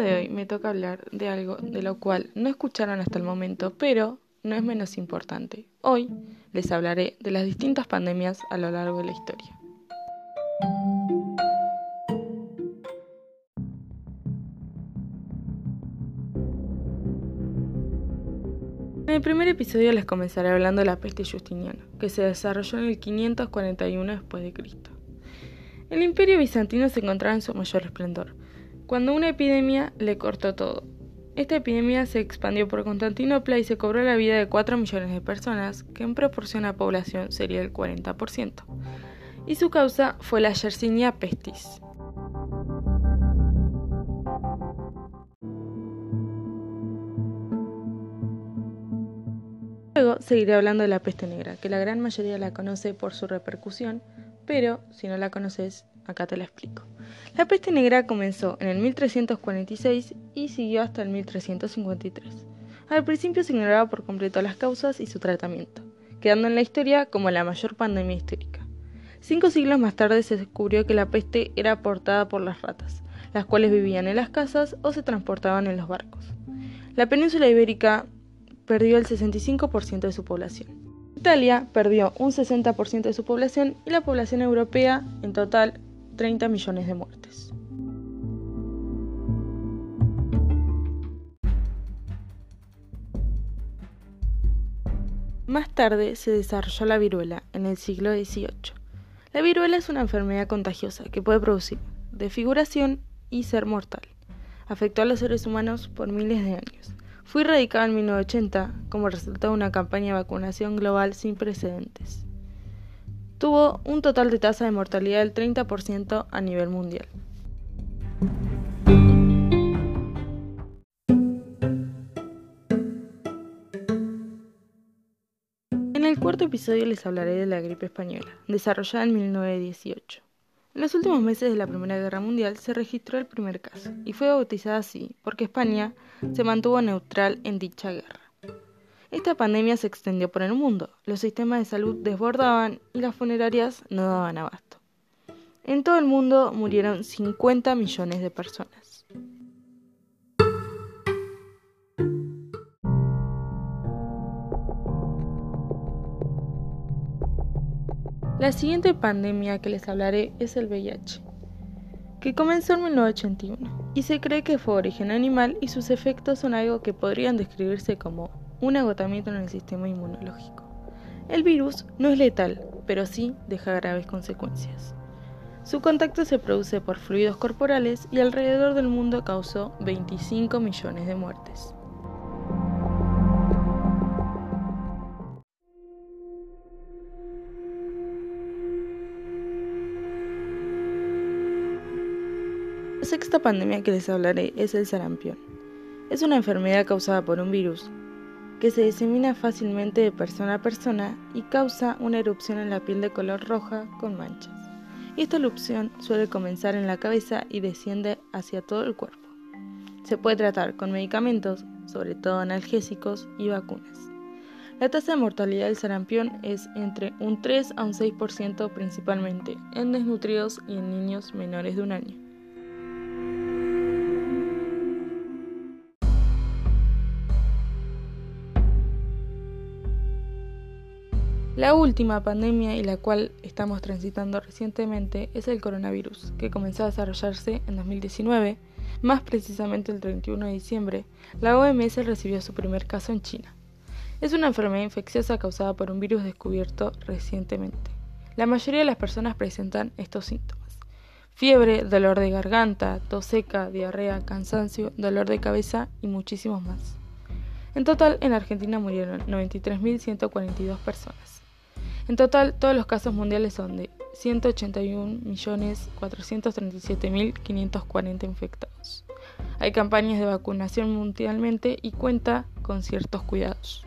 de hoy me toca hablar de algo de lo cual no escucharon hasta el momento, pero no es menos importante. Hoy les hablaré de las distintas pandemias a lo largo de la historia. En el primer episodio les comenzaré hablando de la peste justiniana, que se desarrolló en el 541 después. El imperio bizantino se encontraba en su mayor esplendor, cuando una epidemia le cortó todo. Esta epidemia se expandió por Constantinopla y se cobró la vida de 4 millones de personas, que en proporción a población sería el 40%. Y su causa fue la Yersinia pestis. Luego seguiré hablando de la peste negra, que la gran mayoría la conoce por su repercusión, pero si no la conoces, acá te la explico. La peste negra comenzó en el 1346 y siguió hasta el 1353. Al principio se ignoraba por completo las causas y su tratamiento, quedando en la historia como la mayor pandemia histórica. Cinco siglos más tarde se descubrió que la peste era aportada por las ratas, las cuales vivían en las casas o se transportaban en los barcos. La península ibérica perdió el 65% de su población. Italia perdió un 60% de su población y la población europea en total 30 millones de muertes. Más tarde se desarrolló la viruela en el siglo XVIII. La viruela es una enfermedad contagiosa que puede producir desfiguración y ser mortal. Afectó a los seres humanos por miles de años. Fue erradicada en 1980 como resultado de una campaña de vacunación global sin precedentes. Tuvo un total de tasa de mortalidad del 30% a nivel mundial. En el cuarto episodio les hablaré de la gripe española, desarrollada en 1918. En los últimos meses de la Primera Guerra Mundial se registró el primer caso, y fue bautizada así porque España se mantuvo neutral en dicha guerra. Esta pandemia se extendió por el mundo, los sistemas de salud desbordaban y las funerarias no daban abasto. En todo el mundo murieron 50 millones de personas. La siguiente pandemia que les hablaré es el VIH, que comenzó en 1981 y se cree que fue origen animal y sus efectos son algo que podrían describirse como un agotamiento en el sistema inmunológico. El virus no es letal, pero sí deja graves consecuencias. Su contacto se produce por fluidos corporales y alrededor del mundo causó 25 millones de muertes. La sexta pandemia que les hablaré es el sarampión. Es una enfermedad causada por un virus que se disemina fácilmente de persona a persona y causa una erupción en la piel de color roja con manchas. Esta erupción suele comenzar en la cabeza y desciende hacia todo el cuerpo. Se puede tratar con medicamentos, sobre todo analgésicos y vacunas. La tasa de mortalidad del sarampión es entre un 3 a un 6% principalmente en desnutridos y en niños menores de un año. La última pandemia y la cual estamos transitando recientemente es el coronavirus, que comenzó a desarrollarse en 2019, más precisamente el 31 de diciembre, la OMS recibió su primer caso en China. Es una enfermedad infecciosa causada por un virus descubierto recientemente. La mayoría de las personas presentan estos síntomas. Fiebre, dolor de garganta, tos seca, diarrea, cansancio, dolor de cabeza y muchísimos más. En total, en Argentina murieron 93.142 personas. En total, todos los casos mundiales son de 181.437.540 infectados. Hay campañas de vacunación mundialmente y cuenta con ciertos cuidados.